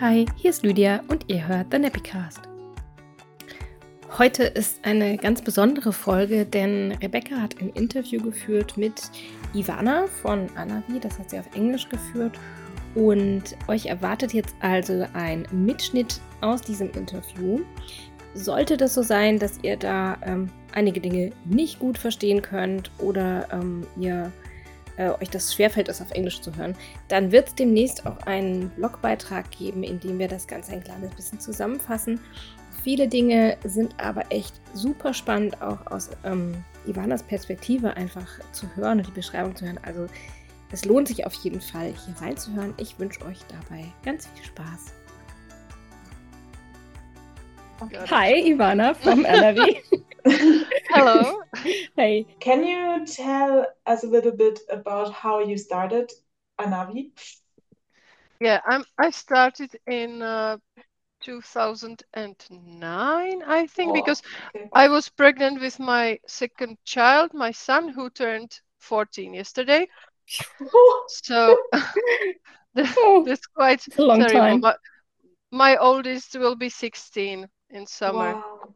Hi, hier ist Lydia und ihr hört The Nappycast. Heute ist eine ganz besondere Folge, denn Rebecca hat ein Interview geführt mit Ivana von Anavi, das hat sie auf Englisch geführt. Und euch erwartet jetzt also ein Mitschnitt aus diesem Interview. Sollte das so sein, dass ihr da ähm, einige Dinge nicht gut verstehen könnt oder ähm, ihr äh, euch das schwerfällt, es auf Englisch zu hören, dann wird es demnächst auch einen Blogbeitrag geben, in dem wir das Ganze ein kleines bisschen zusammenfassen. Viele Dinge sind aber echt super spannend, auch aus ähm, Ivanas Perspektive einfach zu hören und die Beschreibung zu hören. Also es lohnt sich auf jeden Fall, hier reinzuhören. Ich wünsche euch dabei ganz viel Spaß. Hi, Ivana from Anavy. Hello. hey. Can you tell us a little bit about how you started Anavy? Yeah, I'm. I started in uh, 2009, I think, Oh, because okay. I was pregnant with my second child, my son, who turned 14 yesterday. So th- Oh, that's quite a long terrible. time. My, my oldest will be 16 in summer. Wow.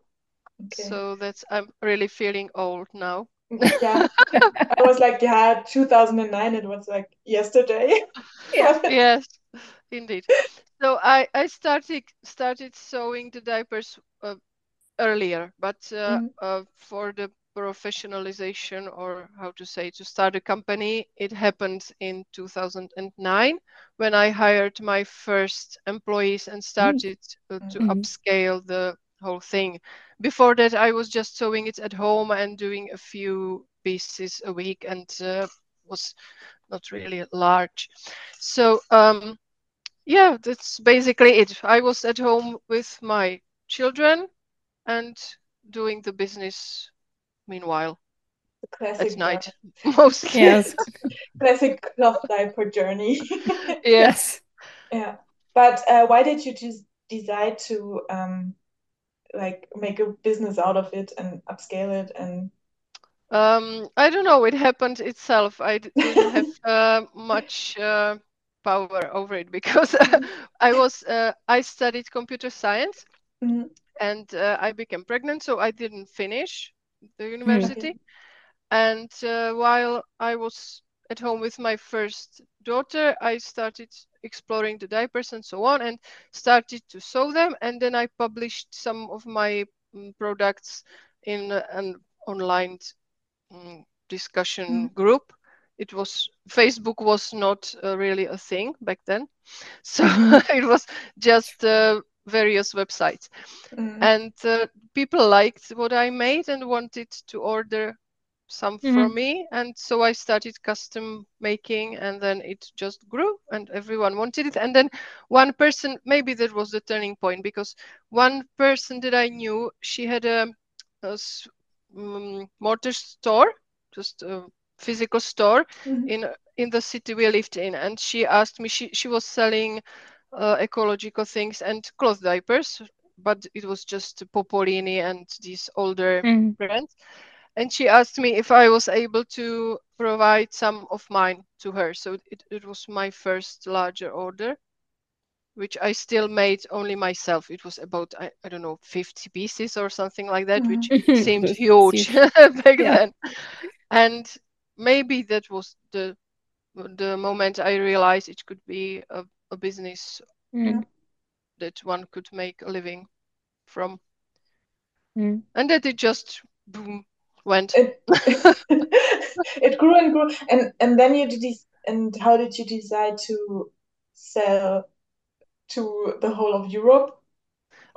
Okay. So that's I'm really feeling old now. yeah, I was like, yeah, 2009, it was like yesterday. Yeah. yes, indeed. So I I started started sewing the diapers uh, earlier, but uh, Mhm. uh, for the professionalization or how to say to start a company, it happened in 2009 when I hired my first employees and started uh, to Mhm. upscale the whole thing. Before that, I was just sewing it at home and doing a few pieces a week and uh, was not really large. So um, yeah, that's basically it. I was at home with my children and doing the business meanwhile The classic at night journey. mostly. Yes. Classic cloth diaper journey. yes. Yeah. But uh, why did you just decide to um like make a business out of it and upscale it and Um, I don't know. It happened itself. I didn't have uh, much uh, power over it because I was uh, I studied computer science Mhm. and uh, I became pregnant, so I didn't finish the Okay. university. And uh, while I was at home with my first daughter, I started exploring the diapers and so on and started to sew them. And then I published some of my mm, products in an online mm, discussion Mhm. group. It was Facebook was not uh, really a thing back then, so it was just uh, various websites Mm. and uh, people liked what I made and wanted to order some from Mhm. me and so I started custom making and then it just grew and everyone wanted it and then one person maybe that was the turning point because one person that I knew she had a mm, mortar store just a physical store Mhm. in in the city we lived in and she asked me she she was selling uh, ecological things and cloth diapers but it was just Popolini and these older Mhm. brands. And she asked me if I was able to provide some of mine to her. So it, it was my first larger order, which I still made only myself. It was about, I, I don't know, 50 pieces or something like that, which Mhm. seemed huge huge. back Yeah. then. And maybe that was the the moment I realized it could be a, a business Mhm. that one could make a living from. Mhm. and that it just boom went It it grew and grew and and then you did and how did you decide to sell to the whole of Europe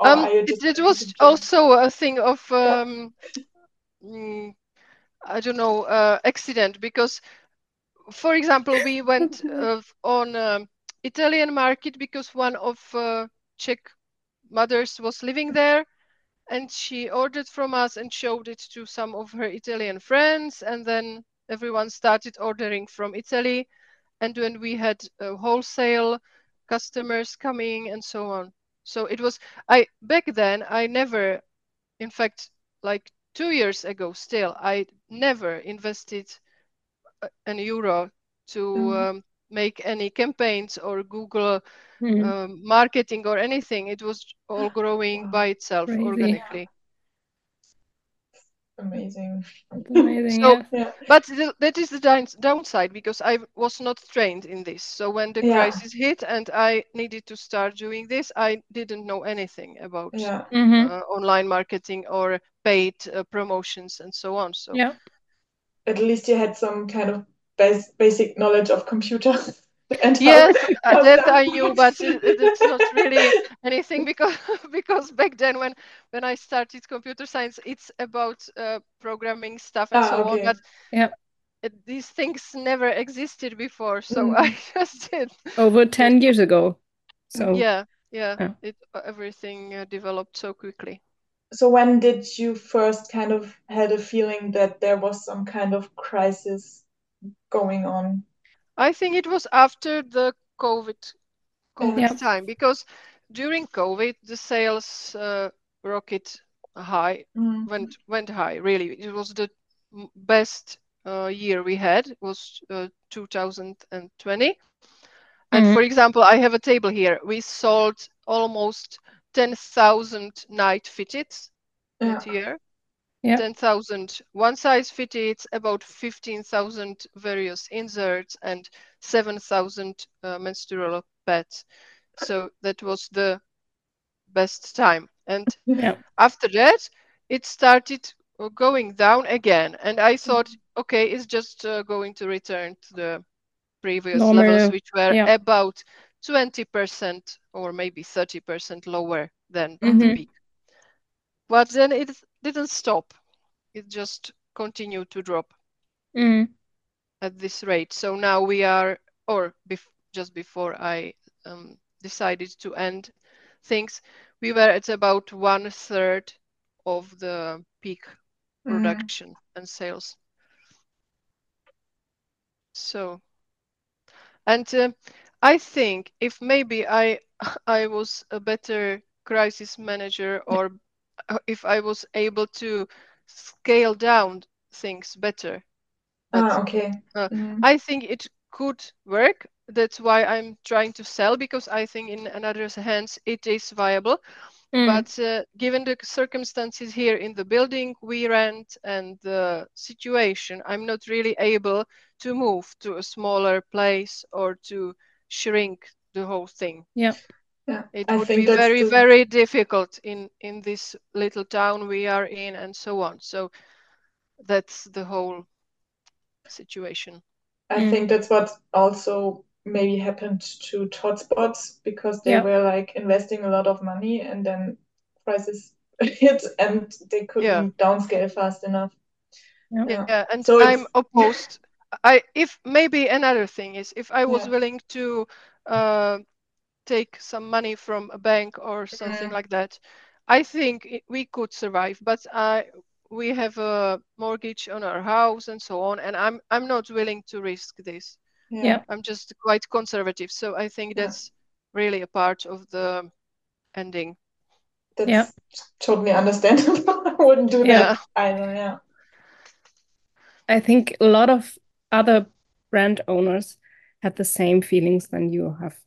um it, it was also a thing of um mm, i don't know uh, accident because for example we went uh, on um, italian market because one of uh, czech mothers was living there and she ordered from us and showed it to some of her italian friends and then everyone started ordering from italy and when we had uh, wholesale customers coming and so on so it was i back then i never in fact like two years ago still i never invested an euro to Mhm. um, make any campaigns or Google mm. um, marketing or anything. It was all growing wow. by itself Crazy. organically. Amazing. Amazing. so, yeah. but the, that is the downside because I was not trained in this. So when the yeah. crisis hit and I needed to start doing this, I didn't know anything about yeah. mm-hmm. uh, online marketing or paid uh, promotions and so on. So yeah, at least you had some kind of bas- basic knowledge of computer. and yes, uh, that I knew, but it, it's not really anything because because back then when when I started computer science, it's about uh, programming stuff and ah, so okay. on. But yeah. these things never existed before, so mm. I just did over ten years ago. So yeah, yeah, yeah. it everything uh, developed so quickly. So when did you first kind of had a feeling that there was some kind of crisis going on? I think it was after the COVID COVID yeah. time because during COVID the sales uh, rocket high mm. went went high. Really, it was the best uh, year we had. Was uh, 2020. And mm-hmm. for example, I have a table here. We sold almost 10,000 night fitteds yeah. that year yeah. 10,000 one size fitteds, about 15,000 various inserts, and 7,000 uh, menstrual pads. So that was the best time. And yeah. after that, it started uh, going down again. And I thought, okay, it's just uh, going to return to the previous Normal. levels, which were yeah. about 20% or maybe 30% lower than mm-hmm. the peak. But then it didn't stop. It just continued to drop mm. at this rate. So now we are, or bef- just before I um, decided to end things, we were at about one third of the peak mm. production mm. and sales. So, and uh, I think if maybe I I was a better crisis manager or uh, if I was able to scale down things better. But, ah, okay. Uh, mm-hmm. I think it could work. That's why I'm trying to sell because I think in another hands it is viable. Mm. But uh, given the circumstances here in the building we rent and the situation, I'm not really able to move to a smaller place or to shrink the whole thing. Yeah yeah it I would be very the... very difficult in in this little town we are in and so on so that's the whole situation i mm. think that's what also maybe happened to TotsBots because they yeah. were like investing a lot of money and then prices hit and they couldn't yeah. downscale fast enough yeah, yeah. yeah. and so i'm it's... opposed i if maybe another thing is if i was willing to uh, take some money from a bank or something mm-hmm. like that, I think we could survive. But I we have a mortgage on our house and so on, and I'm I'm not willing to risk this. Yeah, I'm just quite conservative, so I think that's yeah. really a part of the ending. That's yeah. totally understandable. I wouldn't do yeah. that either. Yeah. I think a lot of other brand owners had the same feelings than you have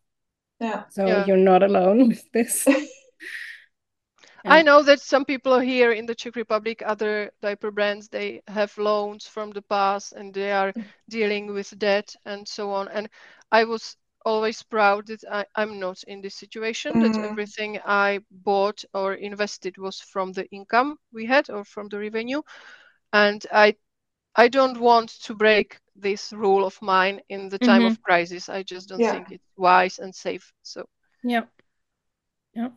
yeah. So yeah. you're not alone with this. I know that some people here in the Czech Republic, other diaper brands, they have loans from the past and they are dealing with debt and so on. And I was always proud that I, am not in this situation, mm. that everything I bought or invested was from the income we had or from the revenue. And I I don't want to break this rule of mine in the time mm-hmm. of crisis. I just don't yeah. think it's wise and safe. So yeah, yeah.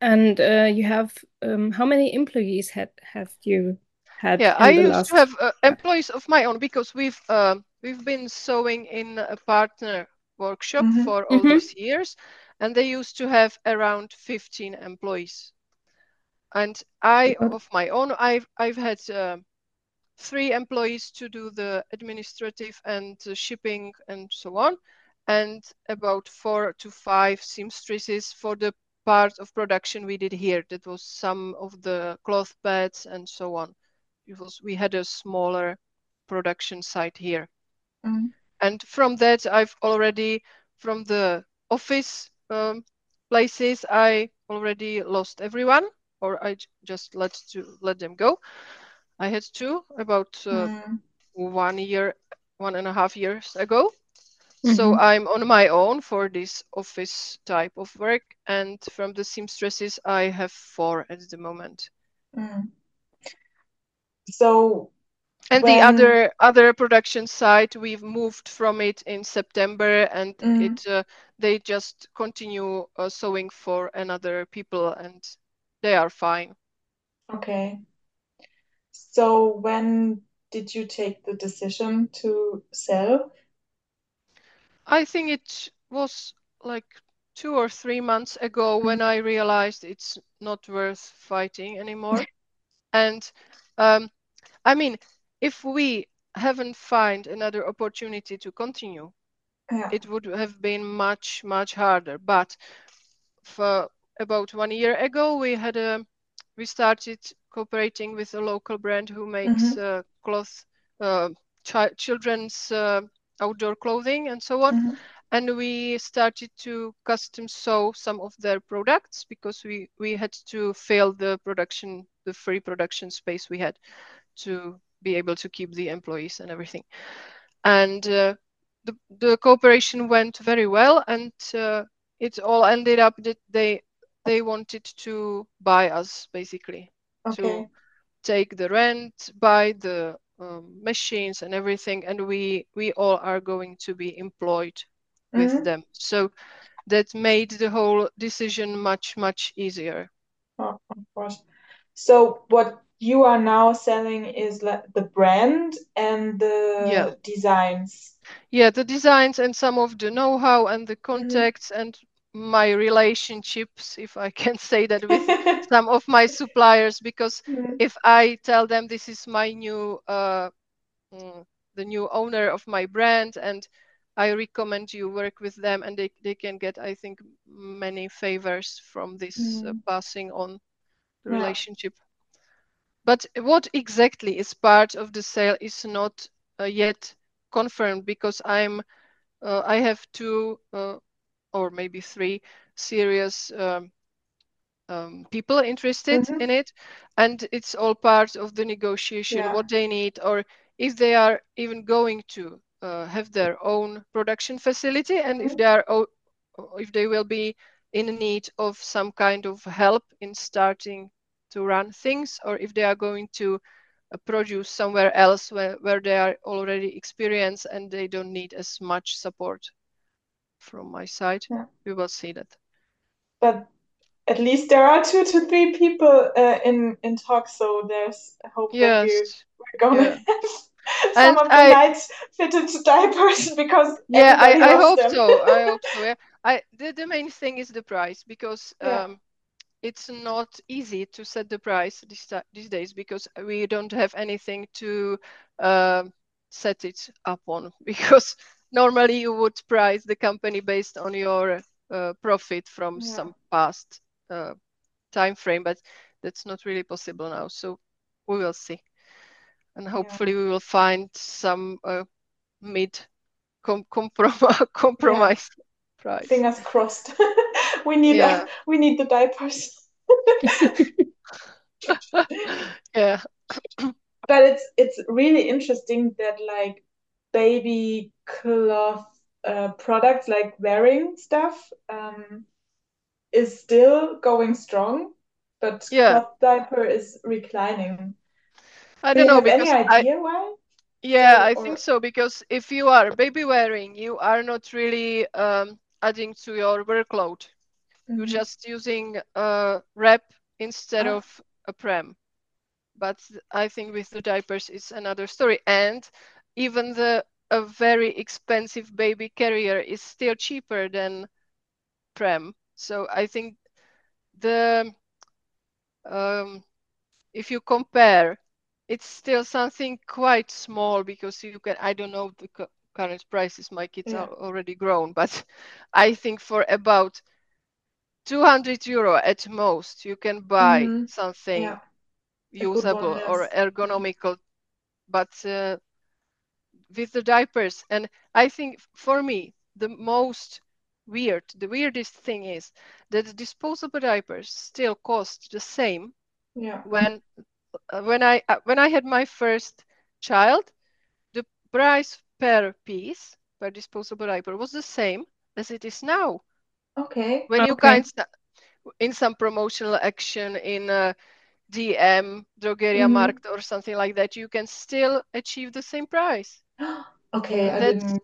And uh, you have um, how many employees had have you had? Yeah, I used last... to have uh, employees of my own because we've uh, we've been sewing in a partner workshop mm-hmm. for all mm-hmm. these years, and they used to have around fifteen employees. And I, of my own, I've I've had uh, three employees to do the administrative and shipping and so on, and about four to five seamstresses for the part of production we did here. That was some of the cloth beds and so on. It was we had a smaller production site here. Mm. and from that I've already from the office um, places I already lost everyone or I just let to let them go. I had two about uh, mm. one year, one and a half years ago. Mm-hmm. So I'm on my own for this office type of work, and from the seamstresses, I have four at the moment. Mm. So and when... the other other production site we've moved from it in september and mm. it uh, they just continue uh, sewing for another people and they are fine okay so when did you take the decision to sell i think it was like two or three months ago when i realized it's not worth fighting anymore and um, i mean if we haven't found another opportunity to continue, yeah. it would have been much much harder. But for about one year ago, we had a we started cooperating with a local brand who makes mm-hmm. uh, cloth, uh, ch- children's uh, outdoor clothing and so on. Mm-hmm. And we started to custom sew some of their products because we, we had to fill the production, the free production space we had to be able to keep the employees and everything. And uh, the, the cooperation went very well, and uh, it all ended up that they they wanted to buy us basically okay. to take the rent, buy the um, machines and everything, and we we all are going to be employed with mm-hmm. them. So that made the whole decision much much easier. Oh, of course. So what you are now selling is like the brand and the yeah. designs. Yeah, the designs and some of the know-how and the mm-hmm. contacts mm-hmm. and my relationships, if I can say that, with some of my suppliers. Because mm-hmm. if I tell them this is my new, uh, mm, the new owner of my brand, and I recommend you work with them, and they, they can get, I think, many favors from this mm-hmm. uh, passing on the yeah. relationship. But what exactly is part of the sale is not uh, yet confirmed because I'm uh, I have two uh, or maybe three serious um, um, people interested mm-hmm. in it, and it's all part of the negotiation. Yeah. What they need, or if they are even going to uh, have their own production facility, and mm-hmm. if they are if they will be in need of some kind of help in starting to run things or if they are going to uh, produce somewhere else where, where they are already experienced and they don't need as much support from my side. Yeah. We will see that. But at least there are two to three people uh, in in talk, so there's hope yes. that we're going yeah. have some and of the I, nights fitted to diapers because yeah, I, I hope them. so. I hope so. Yeah, I the, the main thing is the price because yeah. um, it's not easy to set the price these, these days because we don't have anything to uh, set it up on because normally you would price the company based on your uh, profit from yeah. some past uh, time frame but that's not really possible now so we will see and hopefully yeah. we will find some uh, mid com- comprom- compromise yeah. price fingers crossed we need yeah. we need the diapers. yeah. But it's it's really interesting that like baby cloth uh, products like wearing stuff um, is still going strong, but yeah. cloth diaper is reclining. I don't Do know because any idea I, why? Yeah, I think so because if you are baby wearing, you are not really um, adding to your workload. Mm-hmm. You're just using a wrap instead oh. of a prem. But I think with the diapers, it's another story. And even the a very expensive baby carrier is still cheaper than prem. So I think the um, if you compare, it's still something quite small because you can. I don't know the current prices. My kids yeah. are already grown, but I think for about 200 euro at most you can buy mm-hmm. something yeah. usable one, yes. or ergonomical but uh, with the diapers. And I think for me, the most weird, the weirdest thing is that the disposable diapers still cost the same. Yeah. When uh, when I uh, when I had my first child, the price per piece per disposable diaper was the same as it is now. Okay. When okay. you kind in some promotional action in a DM, Drogeria mm-hmm. Markt or something like that, you can still achieve the same price. okay, I didn't.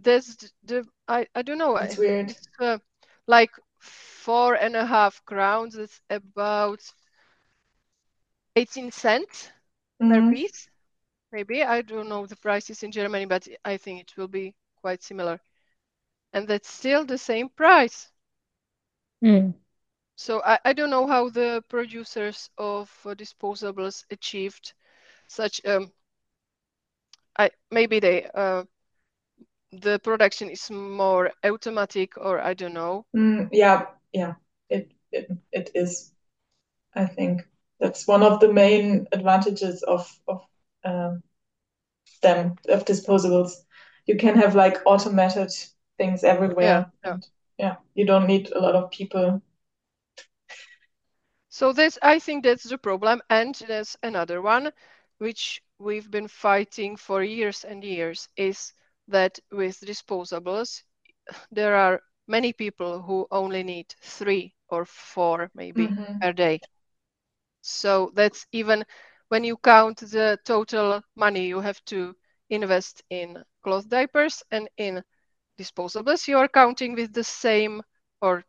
That's the I I don't know. It's weird. It's, uh, like four and a half crowns. It's about eighteen cents mm-hmm. per piece. Maybe I don't know the prices in Germany, but I think it will be quite similar. And that's still the same price. Mm. So I, I don't know how the producers of uh, disposables achieved such um I maybe they uh the production is more automatic or I don't know. Mm, yeah, yeah, it, it it is. I think that's one of the main advantages of of um, them of disposables. You can have like automated things everywhere. Yeah, yeah. And, yeah you don't need a lot of people so this, I think that's the problem. And there's another one, which we've been fighting for years and years, is that with disposables, there are many people who only need three or four maybe mm-hmm. per day. So that's even when you count the total money you have to invest in cloth diapers and in disposables, you are counting with the same or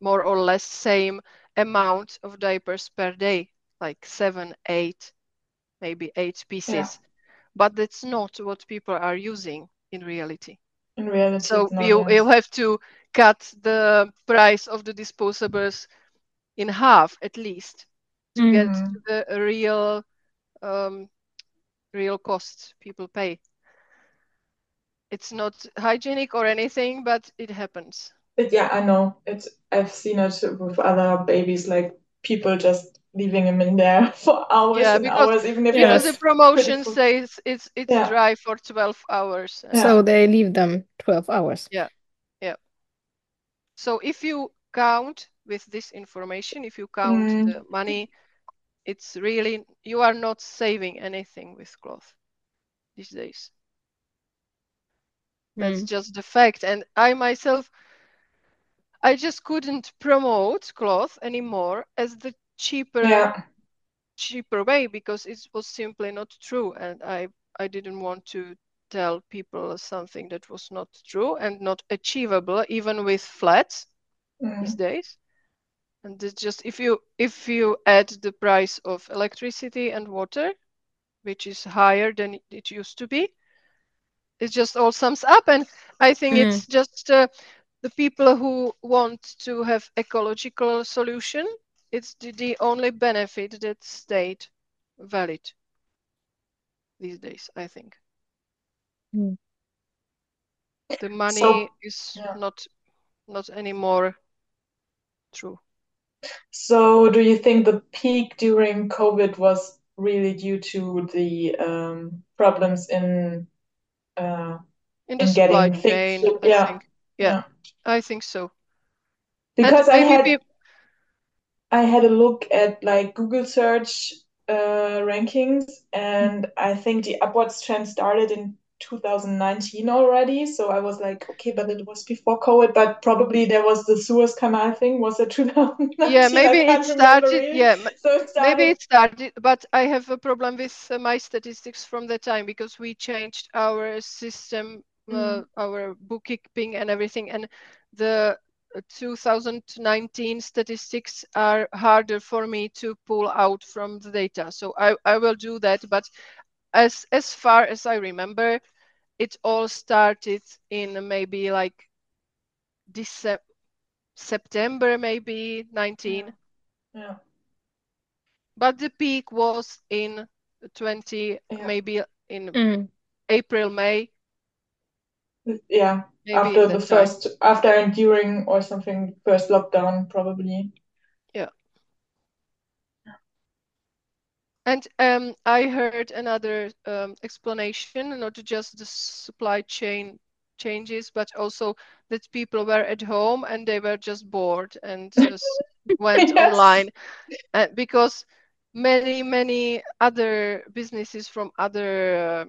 more or less same amount of diapers per day, like seven, eight, maybe eight pieces. Yeah. But that's not what people are using in reality. In reality, so you you have to cut the price of the disposables in half at least to mm-hmm. get to the real um, real costs people pay. It's not hygienic or anything, but it happens. Yeah, I know. It's I've seen it with other babies, like people just leaving them in there for hours yeah, and because, hours, even if because the promotion says it's it's yeah. dry for twelve hours. Yeah. So they leave them twelve hours. Yeah, yeah. So if you count with this information, if you count mm. the money, it's really you are not saving anything with cloth these days. That's mm. just the fact. And I myself I just couldn't promote cloth anymore as the cheaper yeah. cheaper way because it was simply not true and I I didn't want to tell people something that was not true and not achievable even with flats mm. these days and it's just if you if you add the price of electricity and water which is higher than it used to be it just all sums up and i think mm. it's just uh, the people who want to have ecological solution, it's the, the only benefit that stayed valid these days, I think. Mm. The money so, is yeah. not not anymore true. So, do you think the peak during COVID was really due to the um, problems in uh, in, in getting chain, yeah. yeah. yeah. I think so. Because I had be... I had a look at like Google search uh, rankings, and I think the upwards trend started in 2019 already. So I was like, okay, but it was before COVID, but probably there was the Suez Canal thing. Was it 2019? Yeah, maybe it started. Yeah, so it started... maybe it started. But I have a problem with uh, my statistics from the time because we changed our system uh, mm. our bookkeeping and everything and the 2019 statistics are harder for me to pull out from the data so i, I will do that but as as far as i remember it all started in maybe like December, september maybe 19 yeah. yeah. but the peak was in 20 yeah. maybe in mm. april may yeah Maybe after the first time. after and during or something first lockdown probably yeah And um, I heard another um, explanation, not just the supply chain changes, but also that people were at home and they were just bored and just went yes. online. Uh, because many, many other businesses from other uh,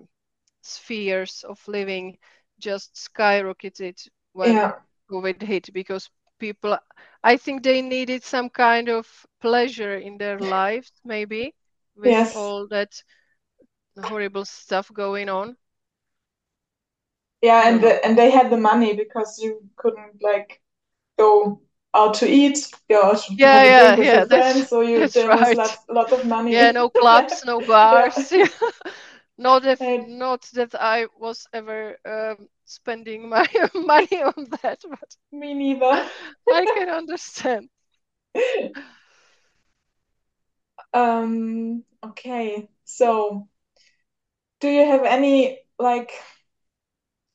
spheres of living just skyrocketed when yeah. COVID hit because people, I think they needed some kind of pleasure in their lives, maybe with yes. all that horrible stuff going on. Yeah, and the, and they had the money because you couldn't like go out to eat, go out to yeah, yeah, yeah, friends, so you there right. was lots, lots of money. Yeah, no clubs, no bars. not if not that I was ever um, spending my money on that, but me neither. I can understand. Um, okay, so do you have any like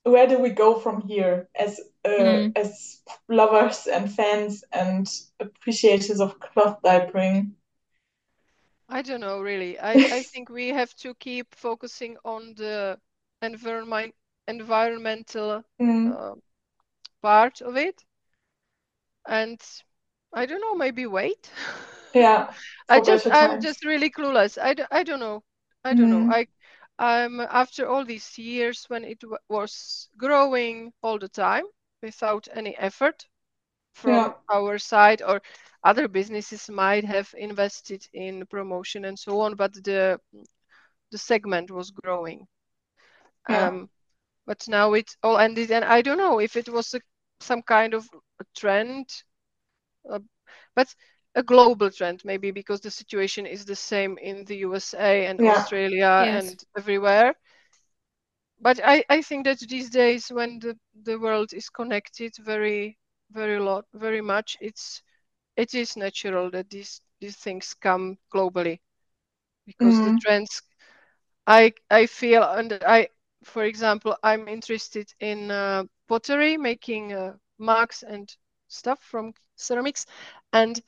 where do we go from here as uh, mm. as lovers and fans and appreciators of cloth diapering? I don't know really. I, I think we have to keep focusing on the environment environmental mm. uh, part of it and I don't know, maybe wait. Yeah. I just I'm just really clueless. I, d- I don't know. I don't mm. know. I I'm after all these years when it w- was growing all the time without any effort from yeah. our side or other businesses might have invested in promotion and so on but the the segment was growing yeah. um but now it all ended and i don't know if it was a, some kind of a trend uh, but a global trend maybe because the situation is the same in the USA and yeah. Australia yes. and everywhere. But I, I think that these days when the, the world is connected very very lot very much it's it is natural that these these things come globally because mm-hmm. the trends I I feel and I for example I'm interested in uh, pottery making uh, mugs and stuff from ceramics and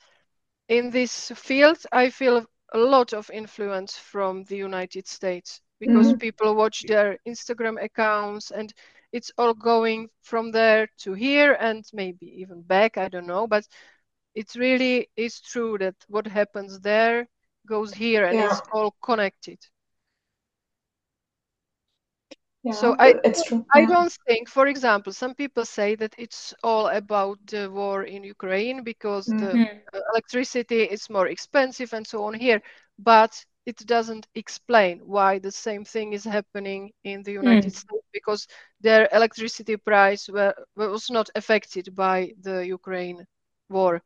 in this field, I feel a lot of influence from the United States because mm-hmm. people watch their Instagram accounts and it's all going from there to here and maybe even back. I don't know, but it really is true that what happens there goes here and yeah. it's all connected. Yeah, so I, it's true. I don't think, for example, some people say that it's all about the war in Ukraine because mm-hmm. the electricity is more expensive and so on here, but it doesn't explain why the same thing is happening in the United mm. States because their electricity price were, was not affected by the Ukraine war.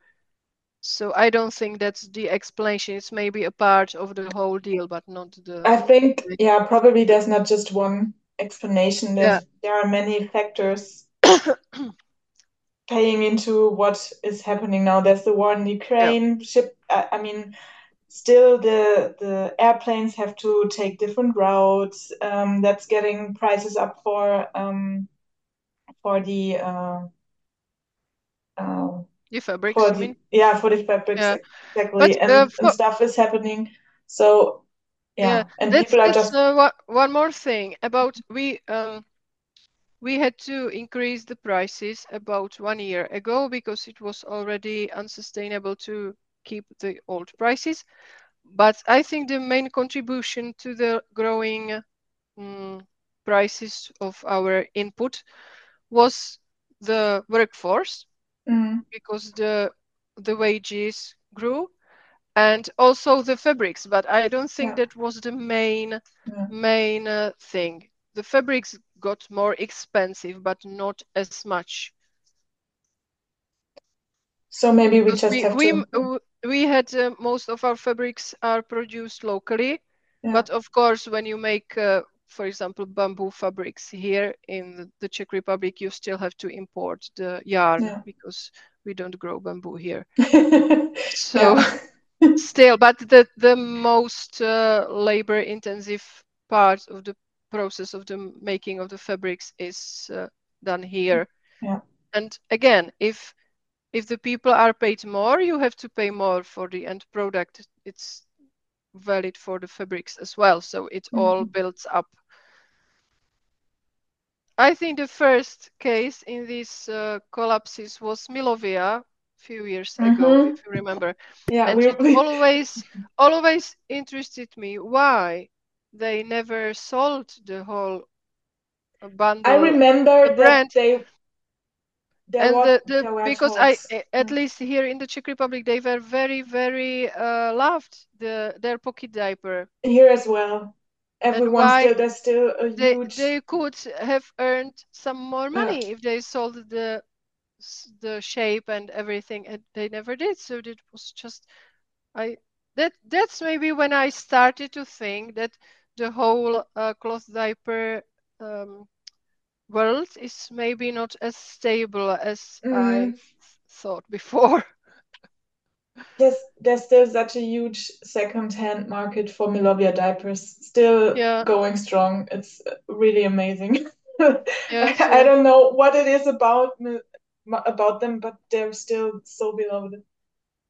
So I don't think that's the explanation. It's maybe a part of the whole deal, but not the. I think, yeah, probably there's not just one explanation. There's, yeah. There are many factors paying into what is happening now. There's the war in Ukraine. Yeah. Ship. I mean, still the the airplanes have to take different routes. Um, that's getting prices up for um, for the. Uh, uh, the fabrics, for the, yeah, for the fabrics yeah. exactly, but, and, uh, for... and stuff is happening. So yeah, yeah. and that's, people are just uh, one more thing about we um we had to increase the prices about one year ago because it was already unsustainable to keep the old prices but i think the main contribution to the growing um, prices of our input was the workforce mm. because the the wages grew and also the fabrics but i don't think yeah. that was the main yeah. main uh, thing the fabrics got more expensive but not as much so maybe we just we, have we, to we had uh, most of our fabrics are produced locally yeah. but of course when you make uh, for example bamboo fabrics here in the czech republic you still have to import the yarn because we don't grow bamboo here so still but the the most uh, labor intensive part of the process of the making of the fabrics is uh, done here yeah. and again if if the people are paid more you have to pay more for the end product it's valid for the fabrics as well. So it mm-hmm. all builds up. I think the first case in these uh, collapses was Milovia a few years mm-hmm. ago, if you remember. Yeah, and it always always interested me why they never sold the whole bundle. I remember that they and the, the because. I at least here in the Czech Republic they were very very uh, loved the their pocket diaper here as well. Everyone still there's still a they, huge. They could have earned some more money yeah. if they sold the the shape and everything, and they never did. So it was just I that that's maybe when I started to think that the whole uh, cloth diaper um, world is maybe not as stable as mm. I mm-hmm. thought before. Yes, there's still such a huge second-hand market for Milovia diapers, still yeah. going strong. It's really amazing. yeah, I, I don't know what it is about about them, but they're still so beloved.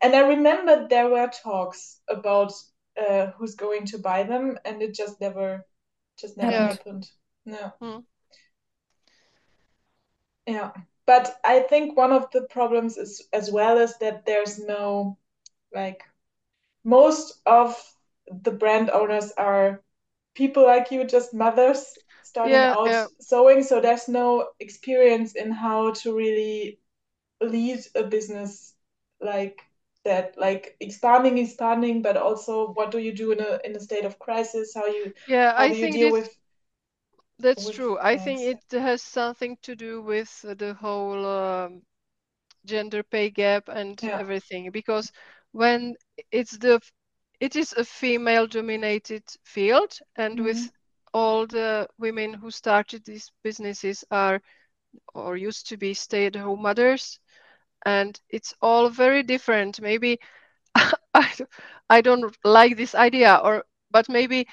And I remember there were talks about uh, who's going to buy them, and it just never, just never yeah. happened. No. Hmm. Yeah, but I think one of the problems is as well is that there's no like most of the brand owners are people like you, just mothers starting yeah, out yeah. sewing, so there's no experience in how to really lead a business like that. Like expanding expanding but also what do you do in a in a state of crisis? How you yeah how i think deal with that's true. I think it has something to do with the whole um, gender pay gap and yeah. everything because when it's the it is a female dominated field and mm-hmm. with all the women who started these businesses are or used to be stay-at-home mothers and it's all very different maybe I, I don't like this idea or but maybe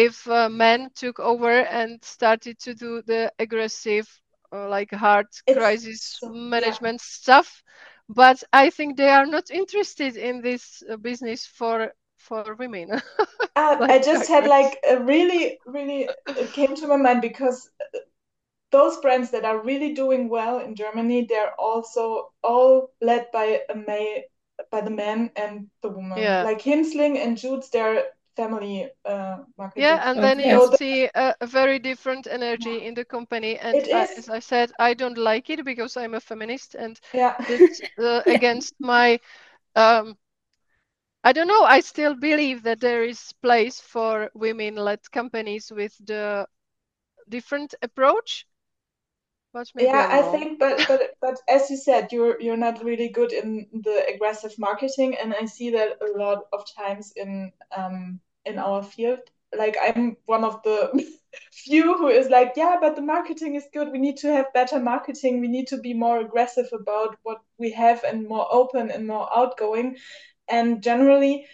if uh, men took over and started to do the aggressive uh, like hard it's, crisis management yeah. stuff but i think they are not interested in this uh, business for for women uh, like i just had like a really really it came to my mind because those brands that are really doing well in germany they're also all led by a male by the man and the woman yeah. like hinsling and jutes they're family uh, marketing. Yeah, and then okay. you see a, a, very different energy in the company. And I, as I said, I don't like it because I'm a feminist, and yeah. it's uh, against my. Um, I don't know. I still believe that there is place for women-led companies with the different approach but yeah, I think, but but but as you said, you're you're not really good in the aggressive marketing, and I see that a lot of times in um in our field. Like I'm one of the few who is like, yeah, but the marketing is good. We need to have better marketing. We need to be more aggressive about what we have and more open and more outgoing. And generally,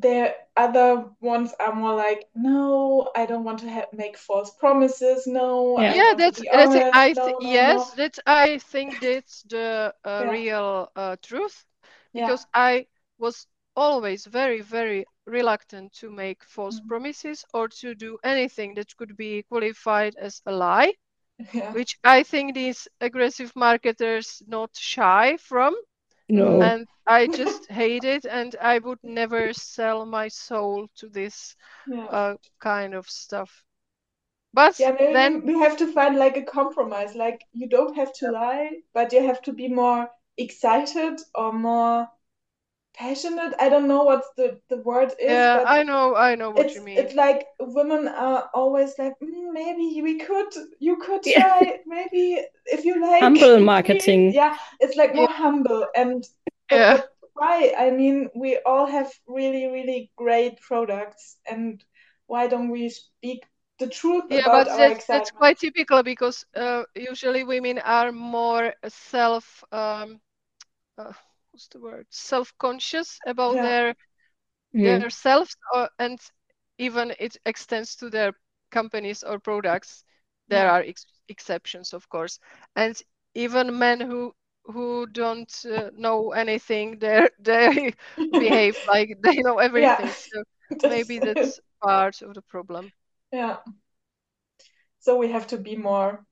the other ones are more like no i don't want to have, make false promises no yeah, yeah that's, that's i th- no, no, yes no. that's i think that's the uh, yeah. real uh, truth because yeah. i was always very very reluctant to make false mm-hmm. promises or to do anything that could be qualified as a lie yeah. which i think these aggressive marketers not shy from no. And I just hate it, and I would never sell my soul to this yeah. uh, kind of stuff. But yeah, maybe then we have to find like a compromise. Like you don't have to lie, but you have to be more excited or more passionate. I don't know what the, the word is yeah i know i know what you mean. it's like women are always like mm, maybe we could you could try. Yeah. maybe if you like humble marketing. Yeah it's like more yeah. humble. And yeah. why? I mean we all have really really great products. And why don't we speak the truth yeah, about but that's, that's quite typical because uh, usually women are more self um, uh, what's the word self-conscious about yeah. their yeah. their selves or, and even it extends to their companies or products there yeah. are ex- exceptions of course and even men who who don't uh, know anything they they behave like they know everything yeah, so maybe that's part of the problem yeah so we have to be more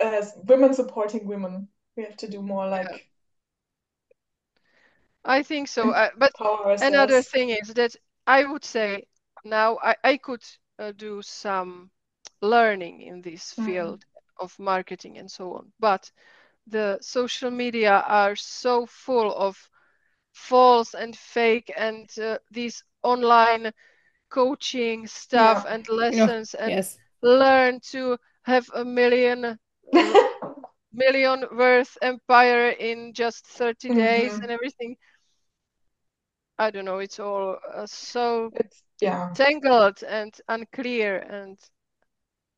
as women supporting women we have to do more like. I think so uh, but another thing is that i would say now i, I could uh, do some learning in this mm. field mm. of marketing and so on but the social media are so full of false and fake and uh, these online coaching stuff yeah. and lessons and yes. learn to have a million million worth empire in just 30 mm-hmm. days and everything i don't know it's all uh, so it's, yeah tangled and unclear and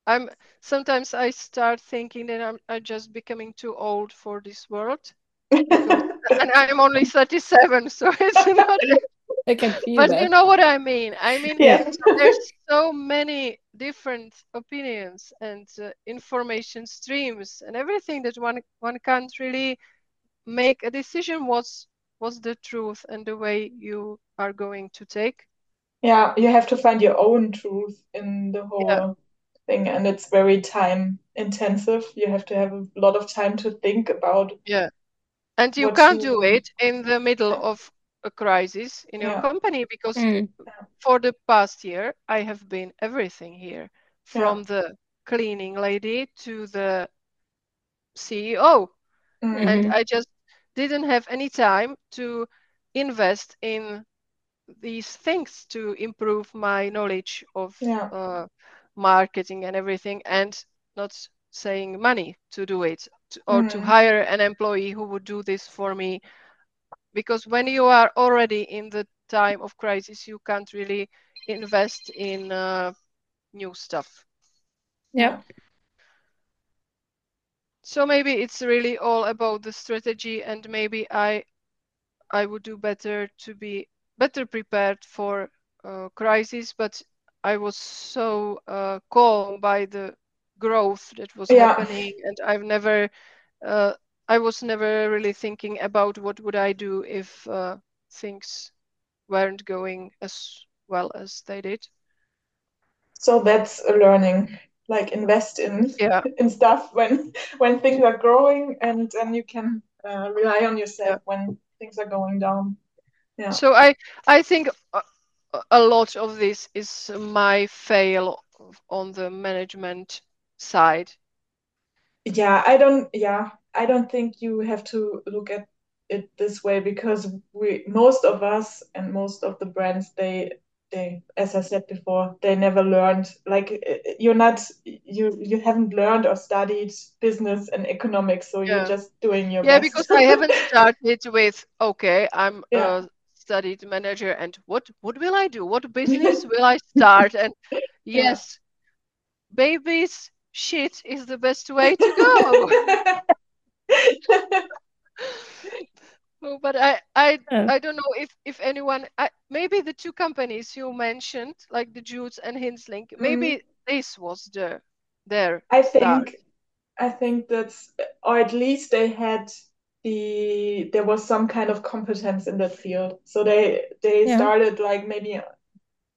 I'm sometimes I start thinking that I'm, I'm just becoming too old for this world. and I'm only 37, so it's not. I can feel but that. you know what I mean. I mean, yeah. there's so many different opinions and uh, information streams and everything that one one can't really make a decision. What's what's the truth and the way you are going to take? Yeah, you have to find your own truth in the whole. Yeah thing and it's very time intensive you have to have a lot of time to think about yeah and you can't you... do it in the middle of a crisis in your company because mm. for the past year i have been everything here from yeah. the cleaning lady to the ceo mm-hmm. and i just didn't have any time to invest in these things to improve my knowledge of yeah. uh, marketing and everything and not saying money to do it to, or mm. to hire an employee who would do this for me because when you are already in the time of crisis you can't really invest in uh, new stuff yeah so maybe it's really all about the strategy and maybe i i would do better to be better prepared for uh, crisis but I was so uh, calm by the growth that was yeah. happening, and I've never, uh, I was never really thinking about what would I do if uh, things weren't going as well as they did. So that's a learning, like invest in yeah. in stuff when when things are growing, and then you can uh, rely on yourself yeah. when things are going down. Yeah. So I I think uh, a lot of this is my fail on the management side yeah i don't yeah i don't think you have to look at it this way because we most of us and most of the brands they they as i said before they never learned like you're not you you haven't learned or studied business and economics so yeah. you're just doing your yeah best. because i haven't started with okay i'm yeah. uh, studied manager and what what will i do what business will i start and yes yeah. babies shit is the best way to go oh, but i i uh. i don't know if if anyone I, maybe the two companies you mentioned like the jutes and hinslink mm-hmm. maybe this was the their i think start. i think that's or at least they had the there was some kind of competence in that field. So they they yeah. started like maybe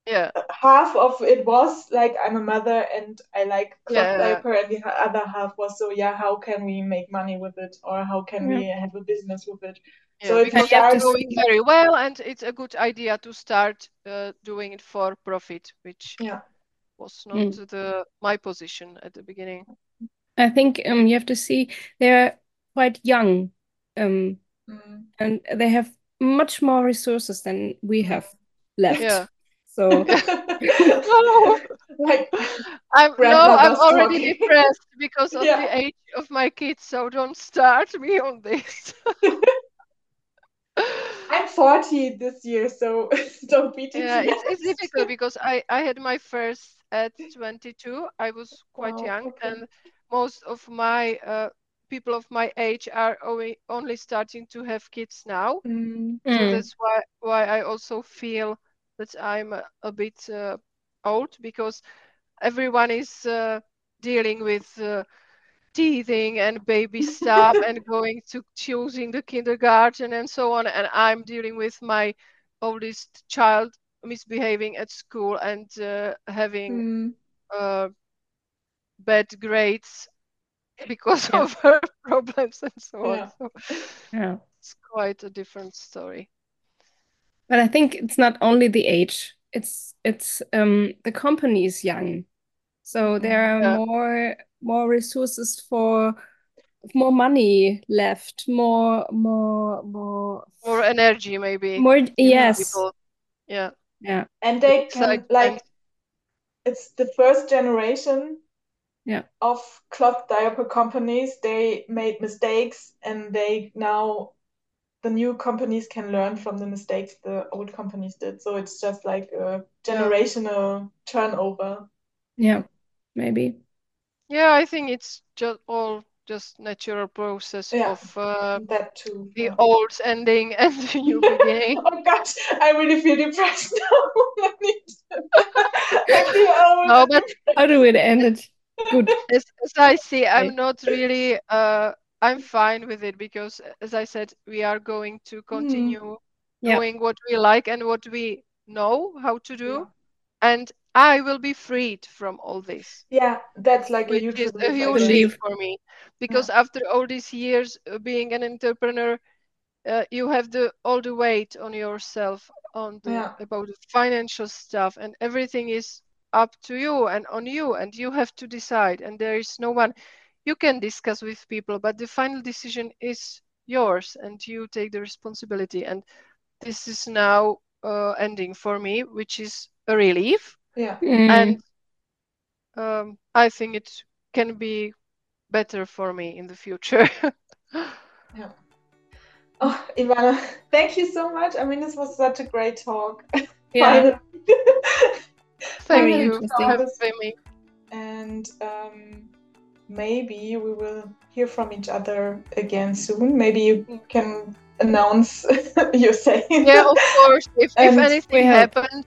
yeah half of it was like I'm a mother and I like cloth yeah. diaper, and the other half was so yeah how can we make money with it or how can yeah. we have a business with it. Yeah, so because it's going very well and it's a good idea to start uh, doing it for profit, which yeah. was not mm. the my position at the beginning. I think um, you have to see they're quite young um, mm. and they have much more resources than we have left. Yeah. So, like, I'm no, I'm already talking. depressed because of yeah. the age of my kids. So don't start me on this. I'm 40 this year, so don't be too. Yeah, it's, it's difficult because I I had my first at 22. I was quite wow, young, okay. and most of my uh, people of my age are only starting to have kids now. Mm. So mm. that's why why I also feel that I'm a, a bit uh, old because everyone is uh, dealing with uh, teething and baby stuff and going to choosing the kindergarten and so on. And I'm dealing with my oldest child misbehaving at school and uh, having mm. uh, bad grades because yeah. of her problems and so yeah. on. So yeah. it's quite a different story. But I think it's not only the age; it's it's um, the company is young, so there are yeah. more more resources for more money left, more more more more energy, maybe more yes. People. Yeah, yeah, and they it's can like, like it's the first generation yeah. of cloth diaper companies. They made mistakes and they now the new companies can learn from the mistakes the old companies did. So it's just like a generational yeah. turnover. Yeah, maybe. Yeah, I think it's just all just natural process yeah, of uh, that too. The yeah. old ending and the new beginning. oh gosh, I really feel depressed now. I feel old. No, but how do we end it? Good. As, as I see, I'm not really. Uh, I'm fine with it because, as I said, we are going to mm-hmm. continue mm. yeah. what we like and what we know how to do, and I will be freed from all this. Yeah, that's like a huge, a huge for me because yeah. after all these years uh, being an entrepreneur, uh, you have the all the weight on yourself on the yeah. about the financial stuff, and everything is up to you and on you, and you have to decide. And there is no one you can discuss with people, but the final decision is yours, and you take the responsibility. And this is now uh, ending for me, which is a relief yeah. Mm. And um, I think it can be better for me in the future. yeah. Oh, Ivana, thank you so much. I mean, this was such a great talk. Yeah. thank you for having me. And um, maybe we will hear from each other again soon. Maybe you can announce you're saying. Yeah, of course. If, if anything happens,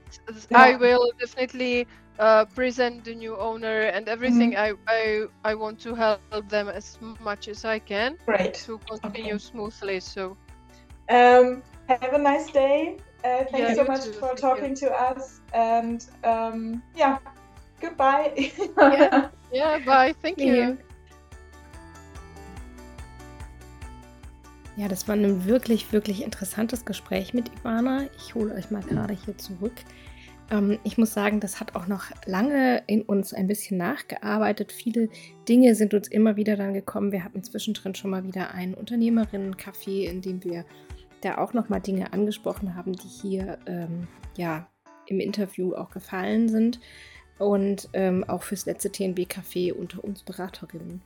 yeah. I will definitely uh, present the new owner and everything. Mm-hmm. I, I I want to help them as much as I can. Great. To continue okay. smoothly. So. Um, have a nice day. Uh, thank yeah, you so much too. for talking to us. And um, yeah, goodbye. yeah. yeah, bye. Thank you. Ja, das war ein wirklich, wirklich interessantes Gespräch mit Ivana. Ich hole euch mal gerade hier zurück. Ähm, ich muss sagen, das hat auch noch lange in uns ein bisschen nachgearbeitet. Viele Dinge sind uns immer wieder dann gekommen. Wir hatten zwischendrin schon mal wieder einen Unternehmerinnen-Café, in dem wir da auch noch mal Dinge angesprochen haben, die hier ähm, ja im Interview auch gefallen sind. Und ähm, auch fürs letzte TNB-Café unter uns Beraterinnen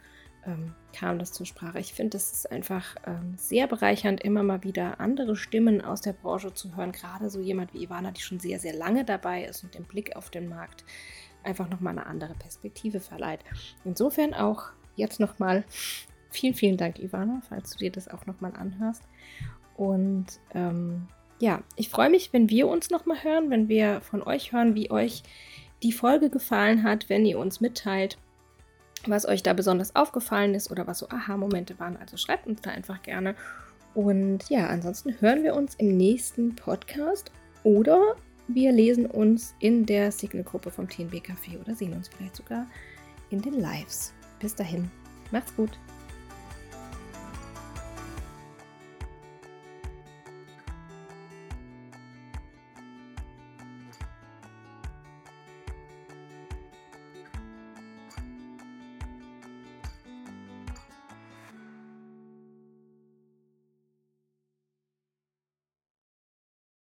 ähm, kam das zur Sprache. Ich finde, es ist einfach ähm, sehr bereichernd, immer mal wieder andere Stimmen aus der Branche zu hören. Gerade so jemand wie Ivana, die schon sehr, sehr lange dabei ist und den Blick auf den Markt einfach nochmal eine andere Perspektive verleiht. Insofern auch jetzt nochmal vielen, vielen Dank, Ivana, falls du dir das auch nochmal anhörst. Und ähm, ja, ich freue mich, wenn wir uns nochmal hören, wenn wir von euch hören, wie euch die Folge gefallen hat, wenn ihr uns mitteilt, was euch da besonders aufgefallen ist oder was so Aha-Momente waren. Also schreibt uns da einfach gerne. Und ja, ansonsten hören wir uns im nächsten Podcast oder wir lesen uns in der Signal-Gruppe vom TNB Café oder sehen uns vielleicht sogar in den Lives. Bis dahin, macht's gut.